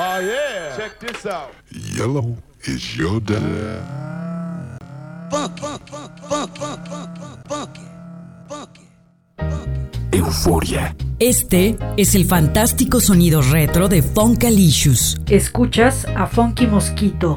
Oh, Euforia. Este es el fantástico sonido retro de Funkalicious. Escuchas a Funky Mosquito.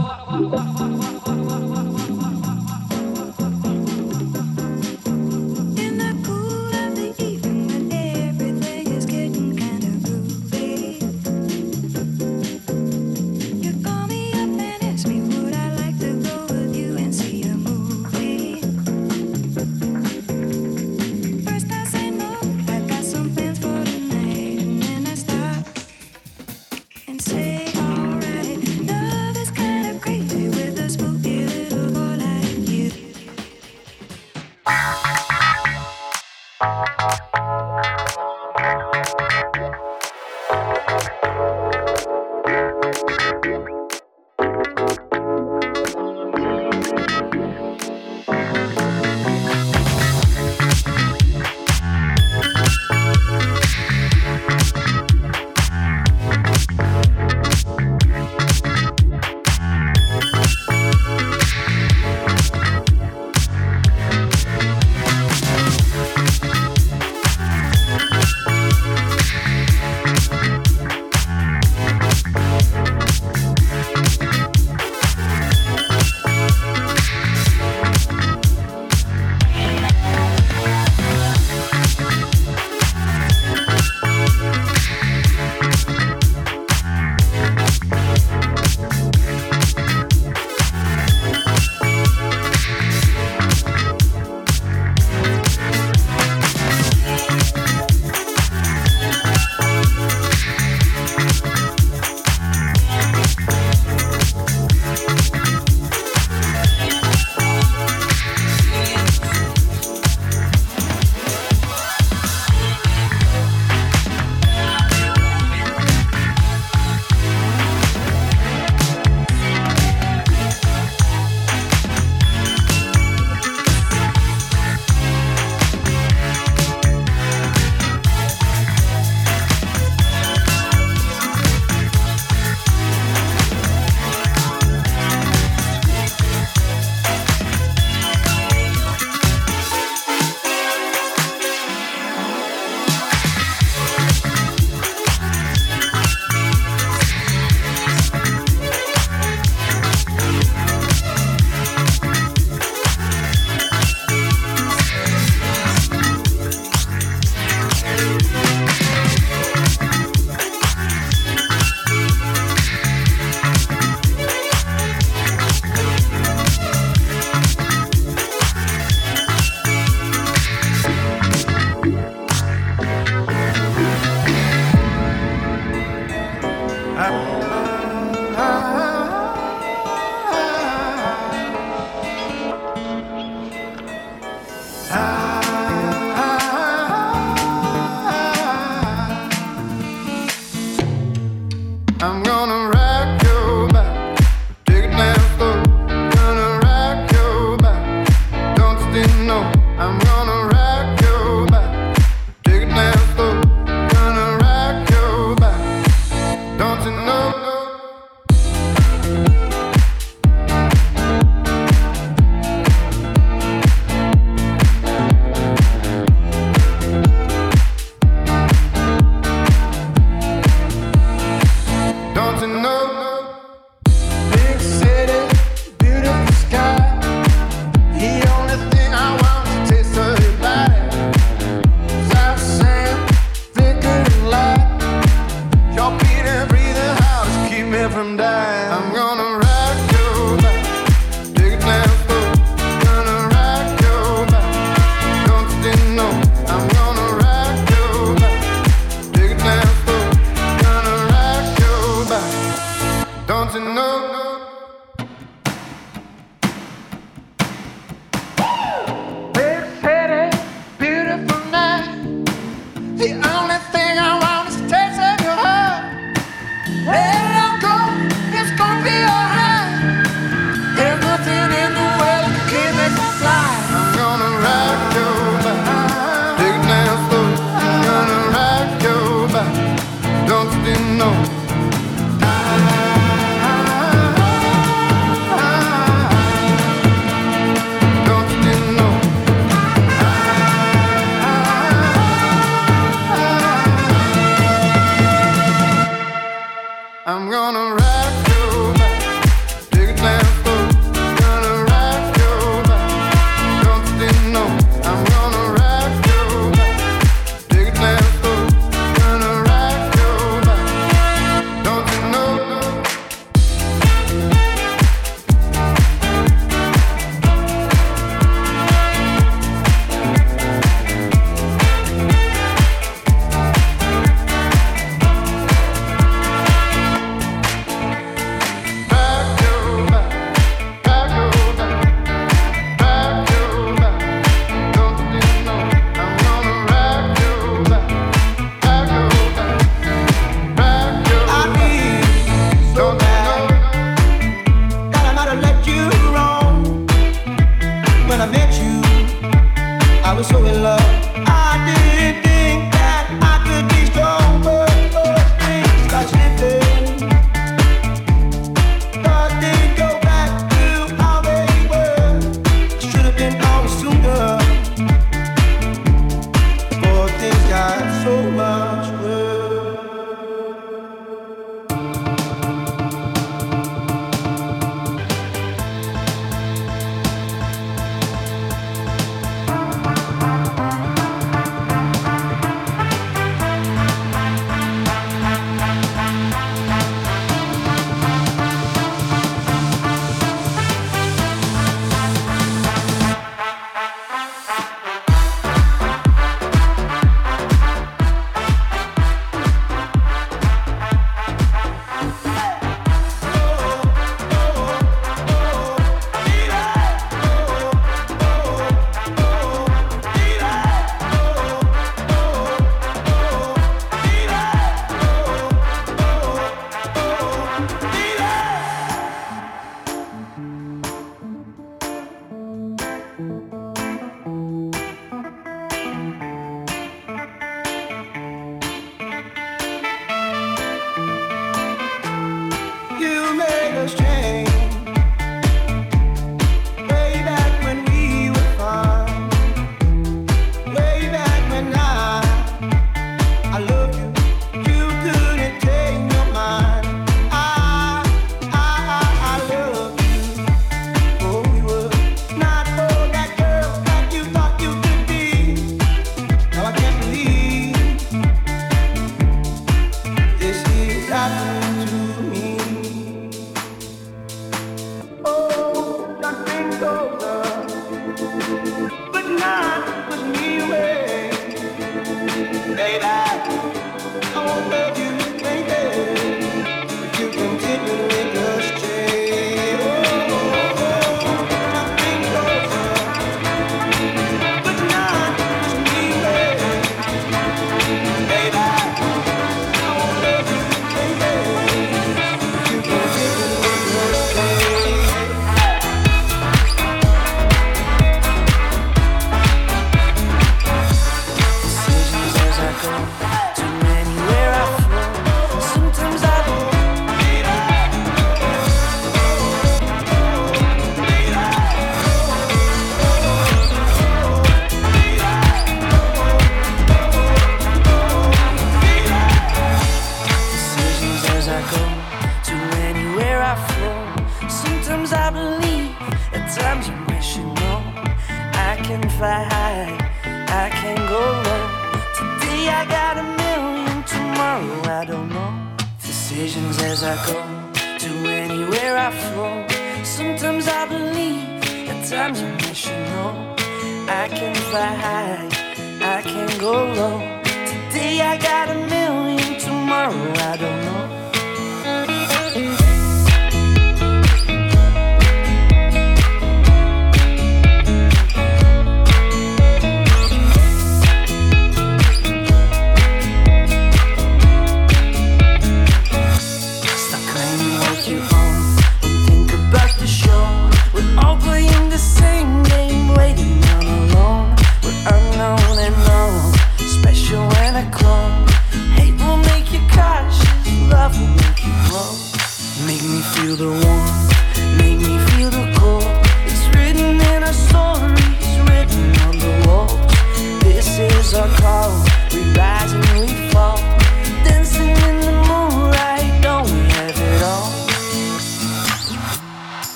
I'm gonna ride.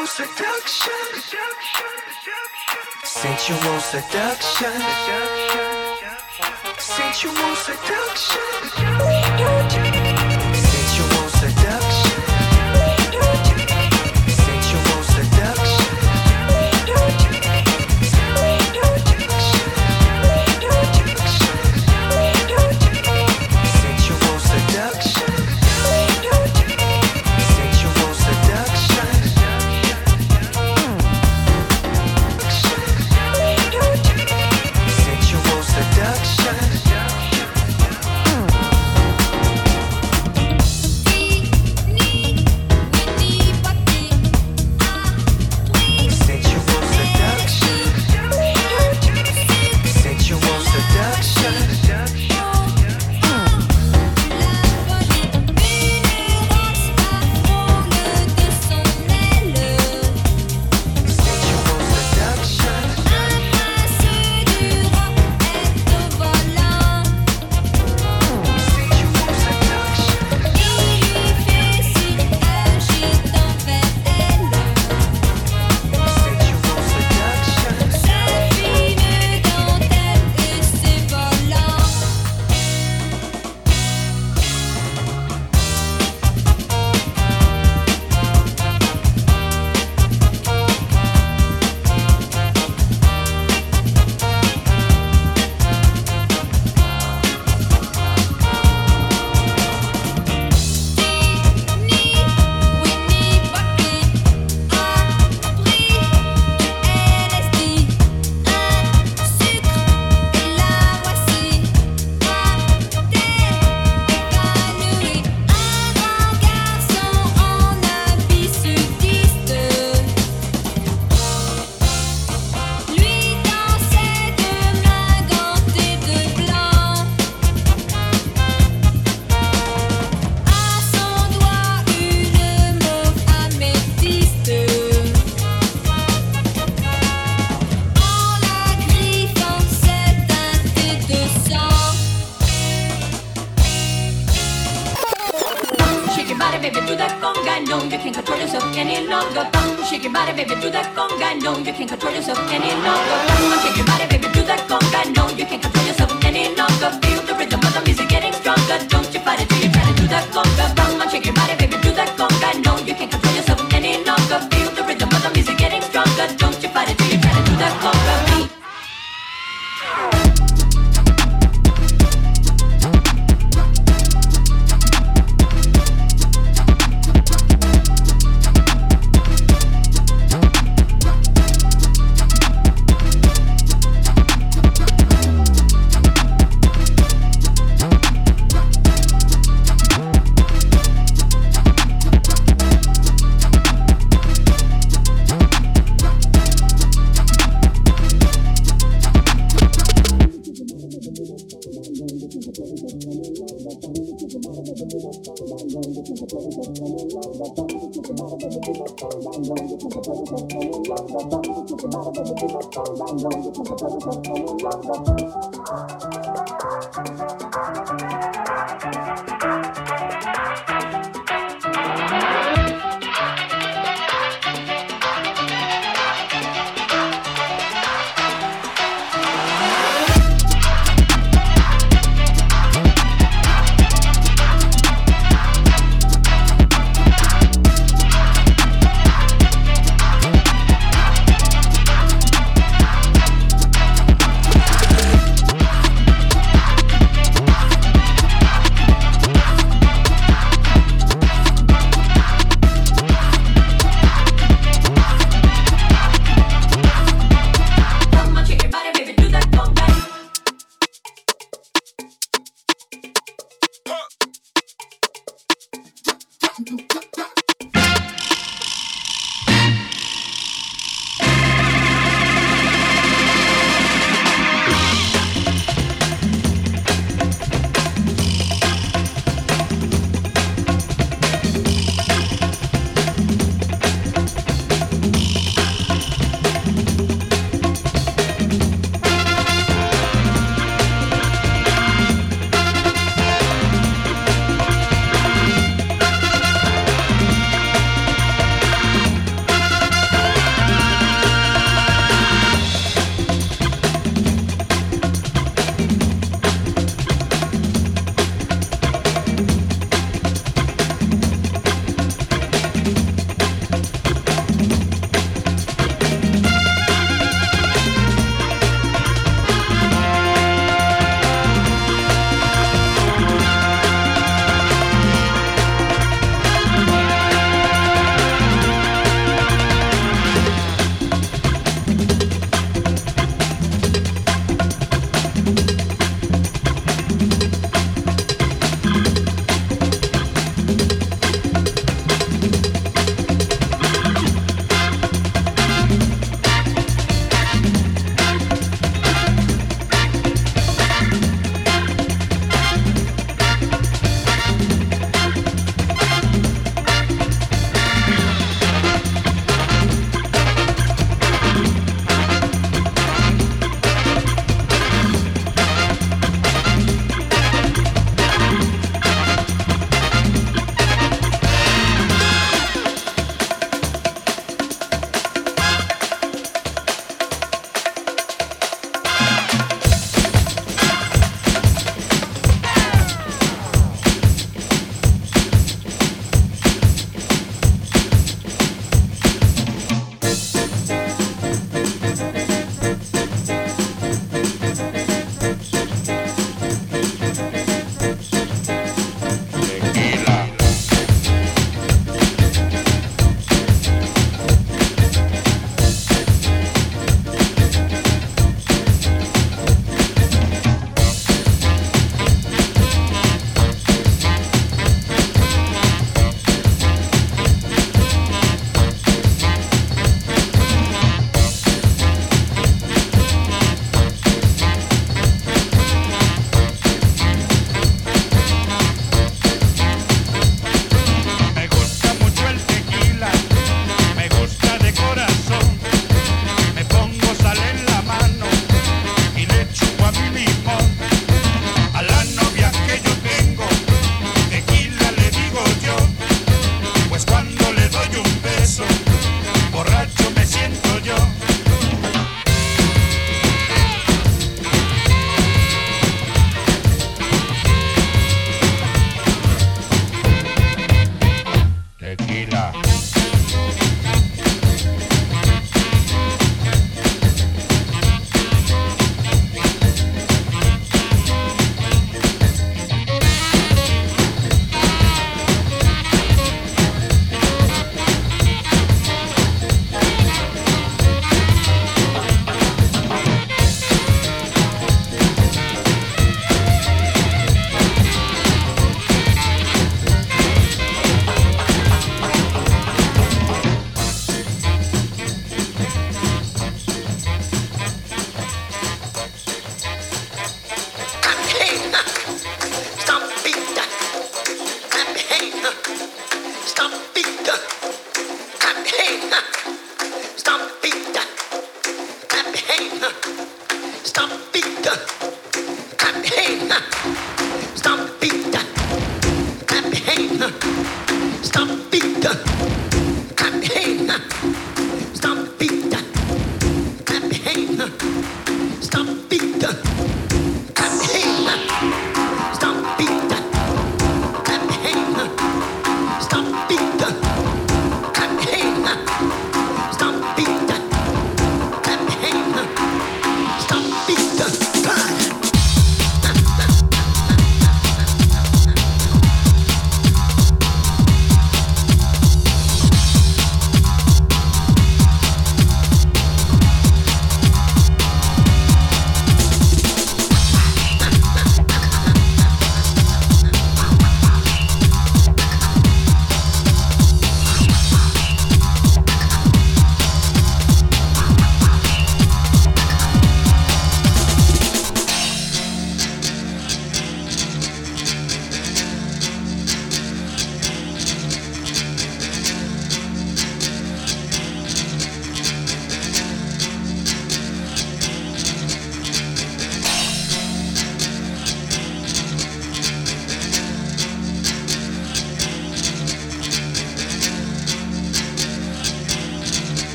Sensual seduction. Sensual seduction. Sensual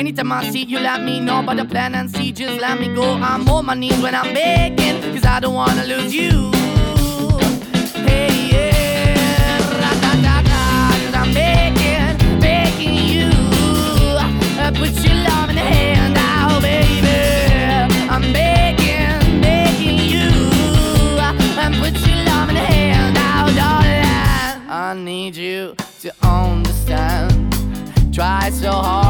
Anytime I see you, let me know about the plan and see. Just let me go. I'm on my knees when I'm begging, cause I don't wanna lose you. Hey, yeah. Cause I'm begging, begging you. Uh, put your love in the hand out, baby. I'm begging, begging you. Uh, put your love in the hand out, darling. I need you to understand. Try so hard.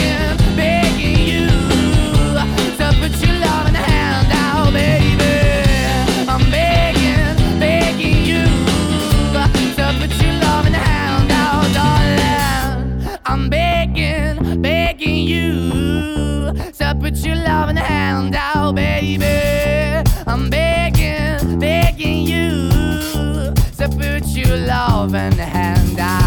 To put your loving hand out, baby. I'm begging, begging you. To put your loving hand out, darling. I'm begging, begging you. So put your loving hand out, baby. I'm begging, begging you. So put your loving hand out.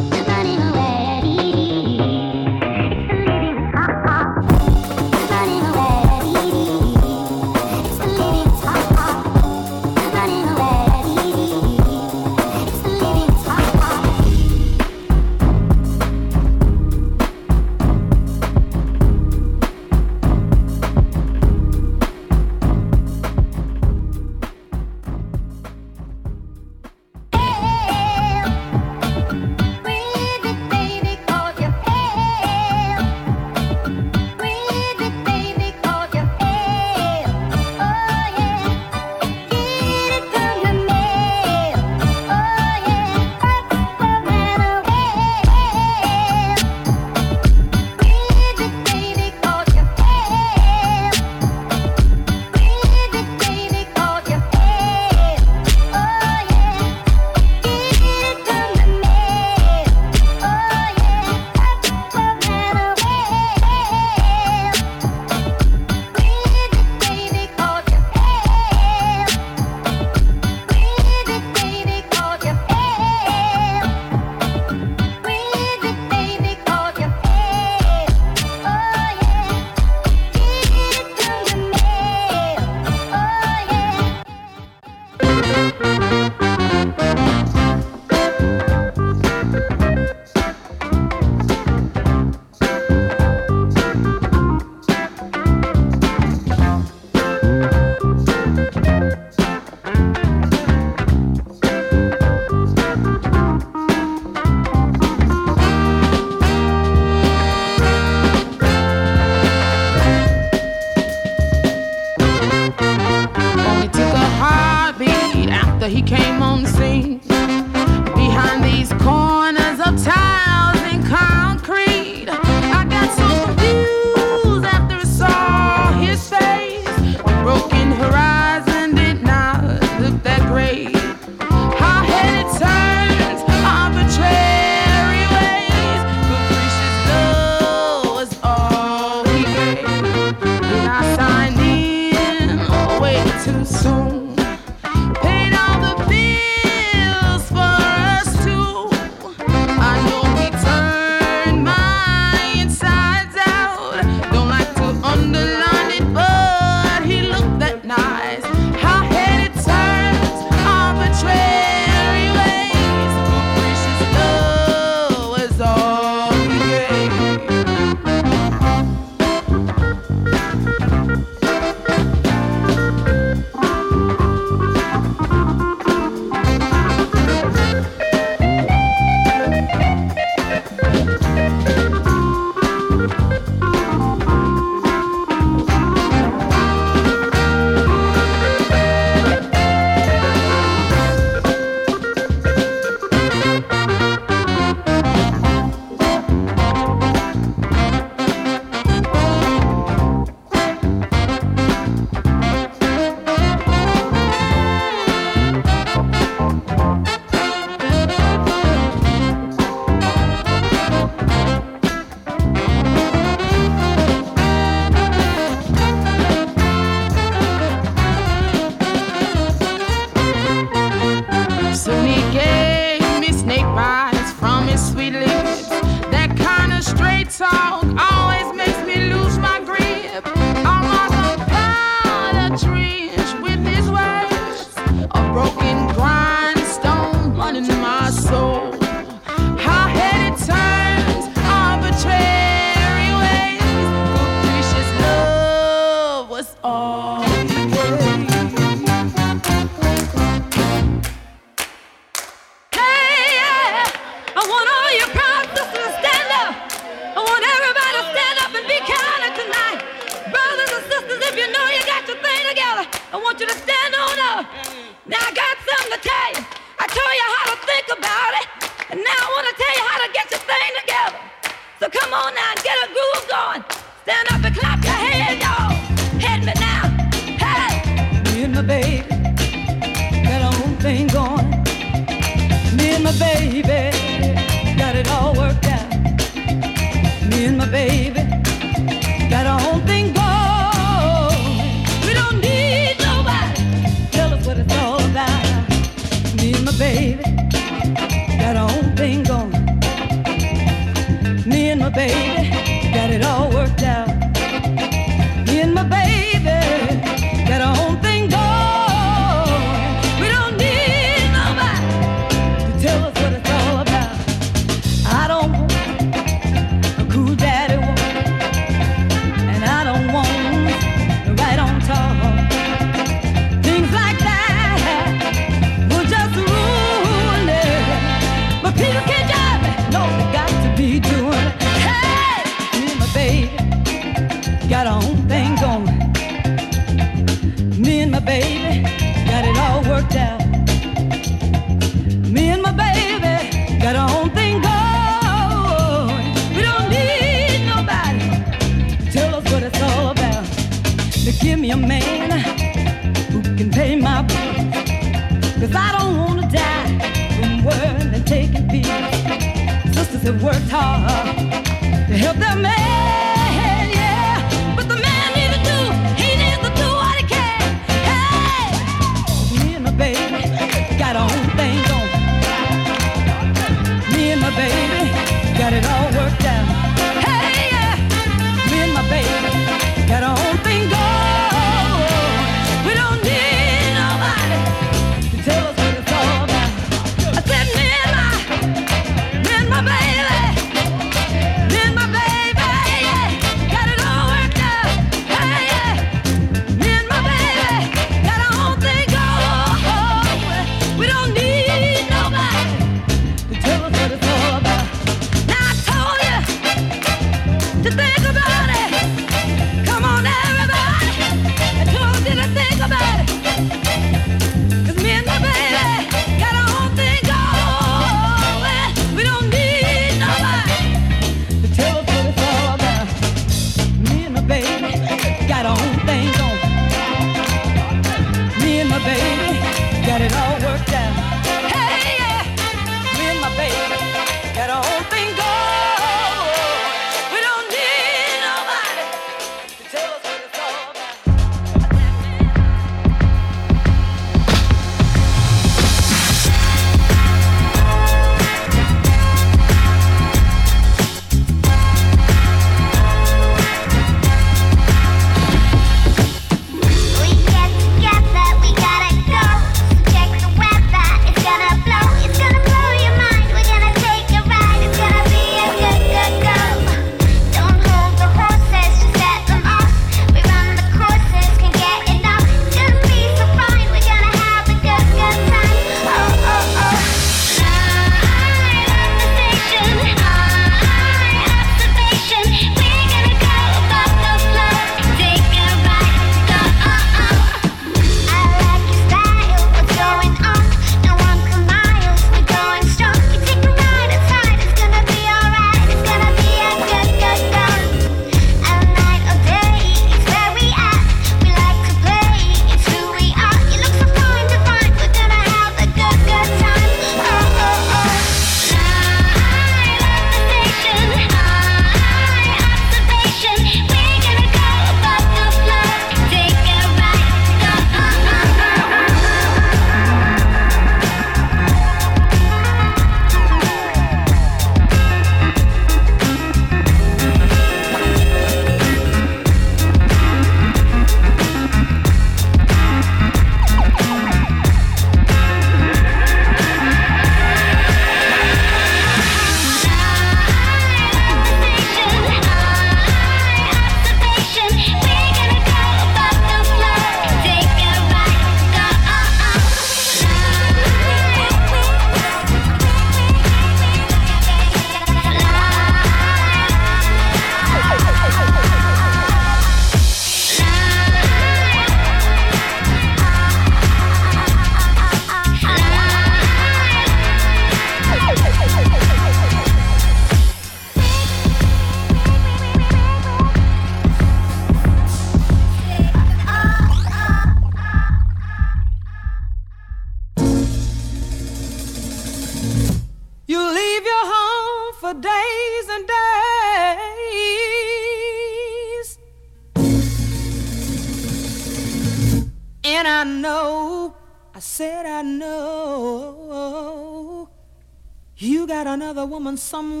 Another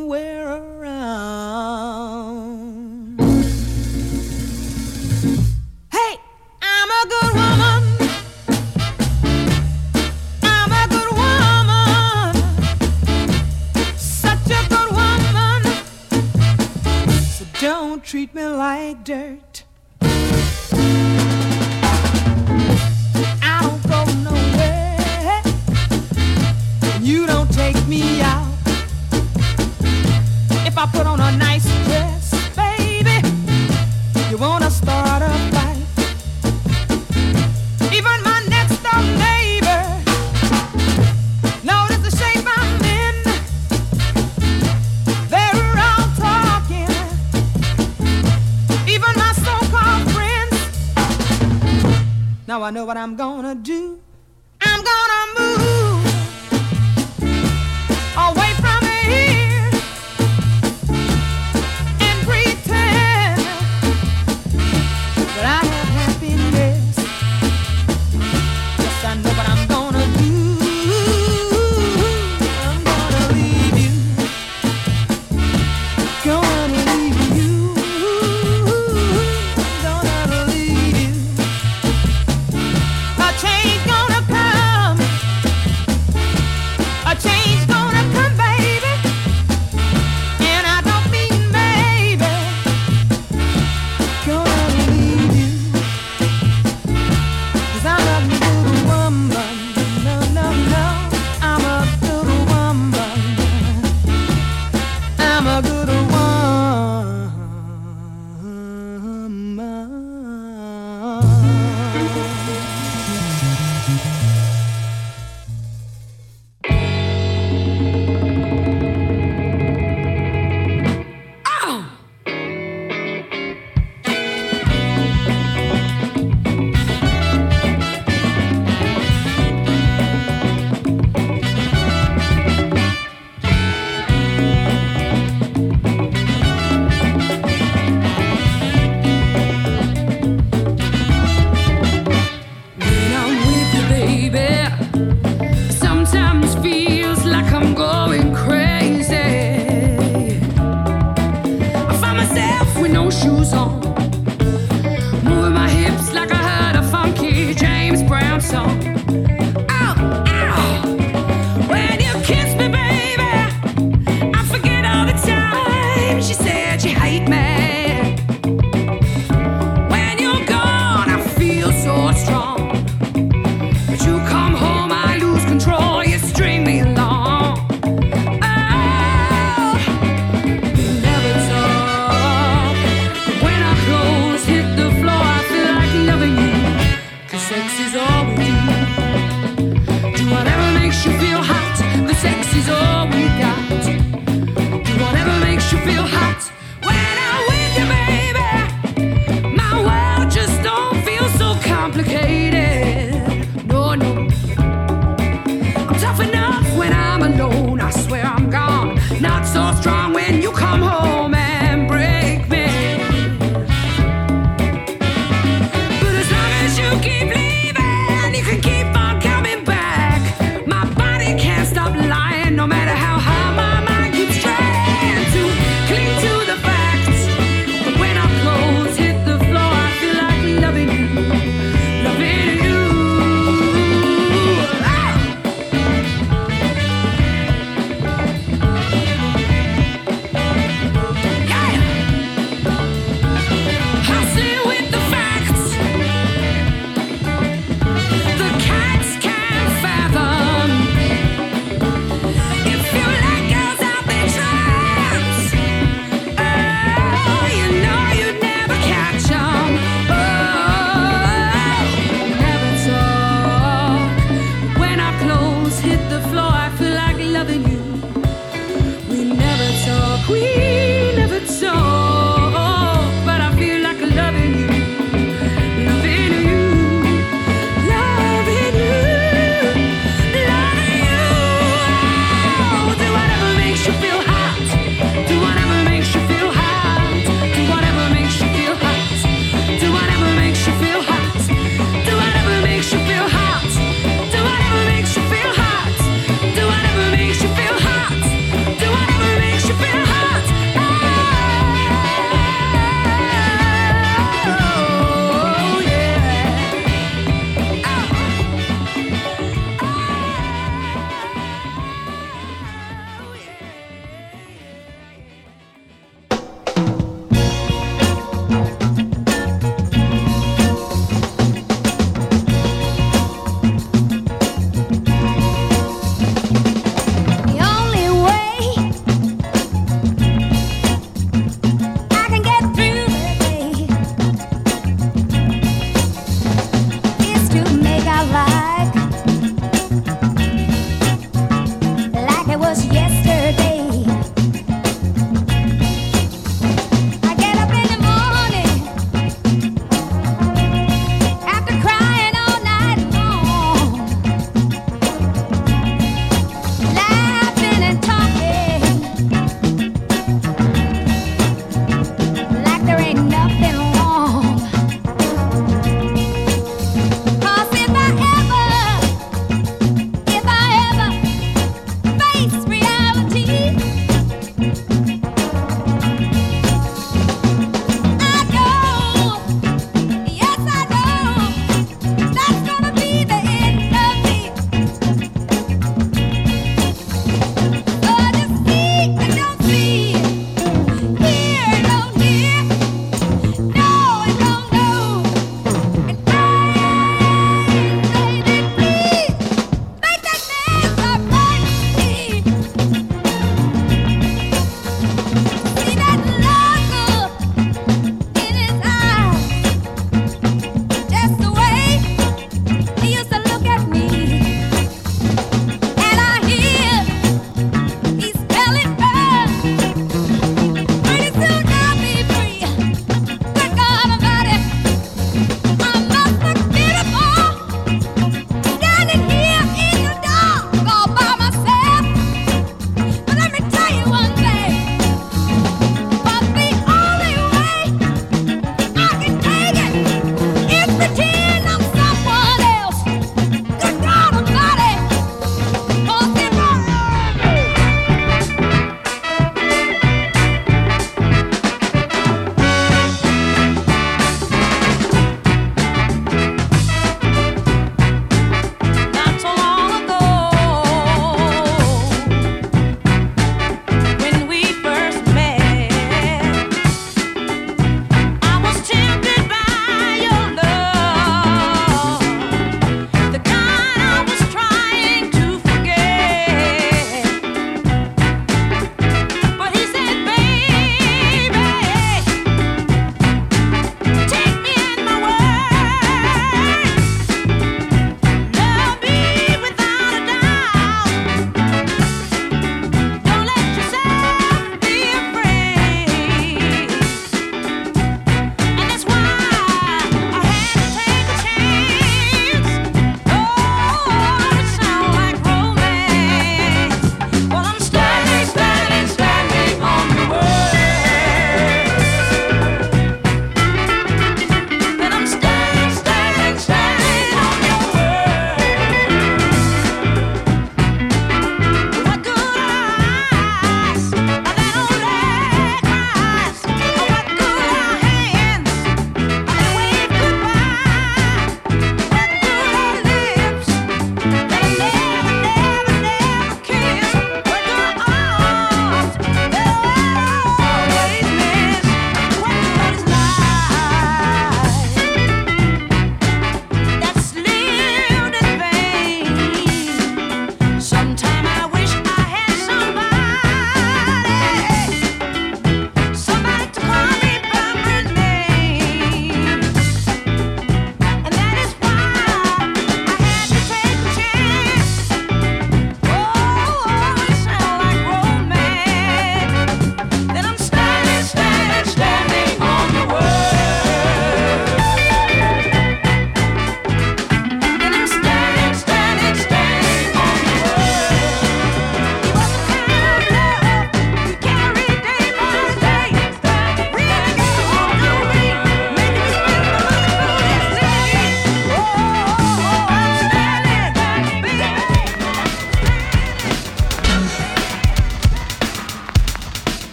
what I'm gonna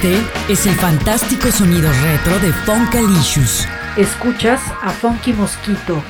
Este es el fantástico sonido retro de Funkalicious. Escuchas a Funky Mosquito